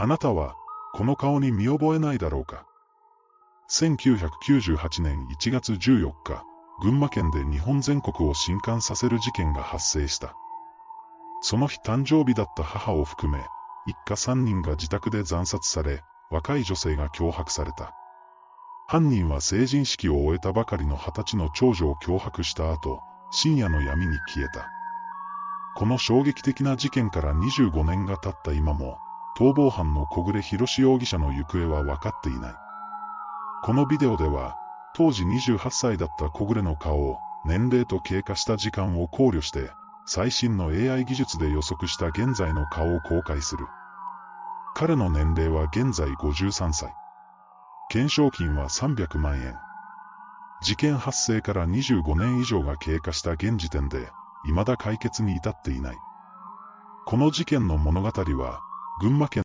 あなたは、この顔に見覚えないだろうか。1998年1月14日、群馬県で日本全国を震撼させる事件が発生した。その日誕生日だった母を含め、一家三人が自宅で惨殺され、若い女性が脅迫された。犯人は成人式を終えたばかりの二十歳の長女を脅迫した後、深夜の闇に消えた。この衝撃的な事件から25年が経った今も、逃亡犯の小暮博士容疑者の行方は分かっていない。このビデオでは、当時28歳だった小暮の顔を、年齢と経過した時間を考慮して、最新の AI 技術で予測した現在の顔を公開する。彼の年齢は現在53歳。懸賞金は300万円。事件発生から25年以上が経過した現時点で、未だ解決に至っていない。この事件の物語は、群馬県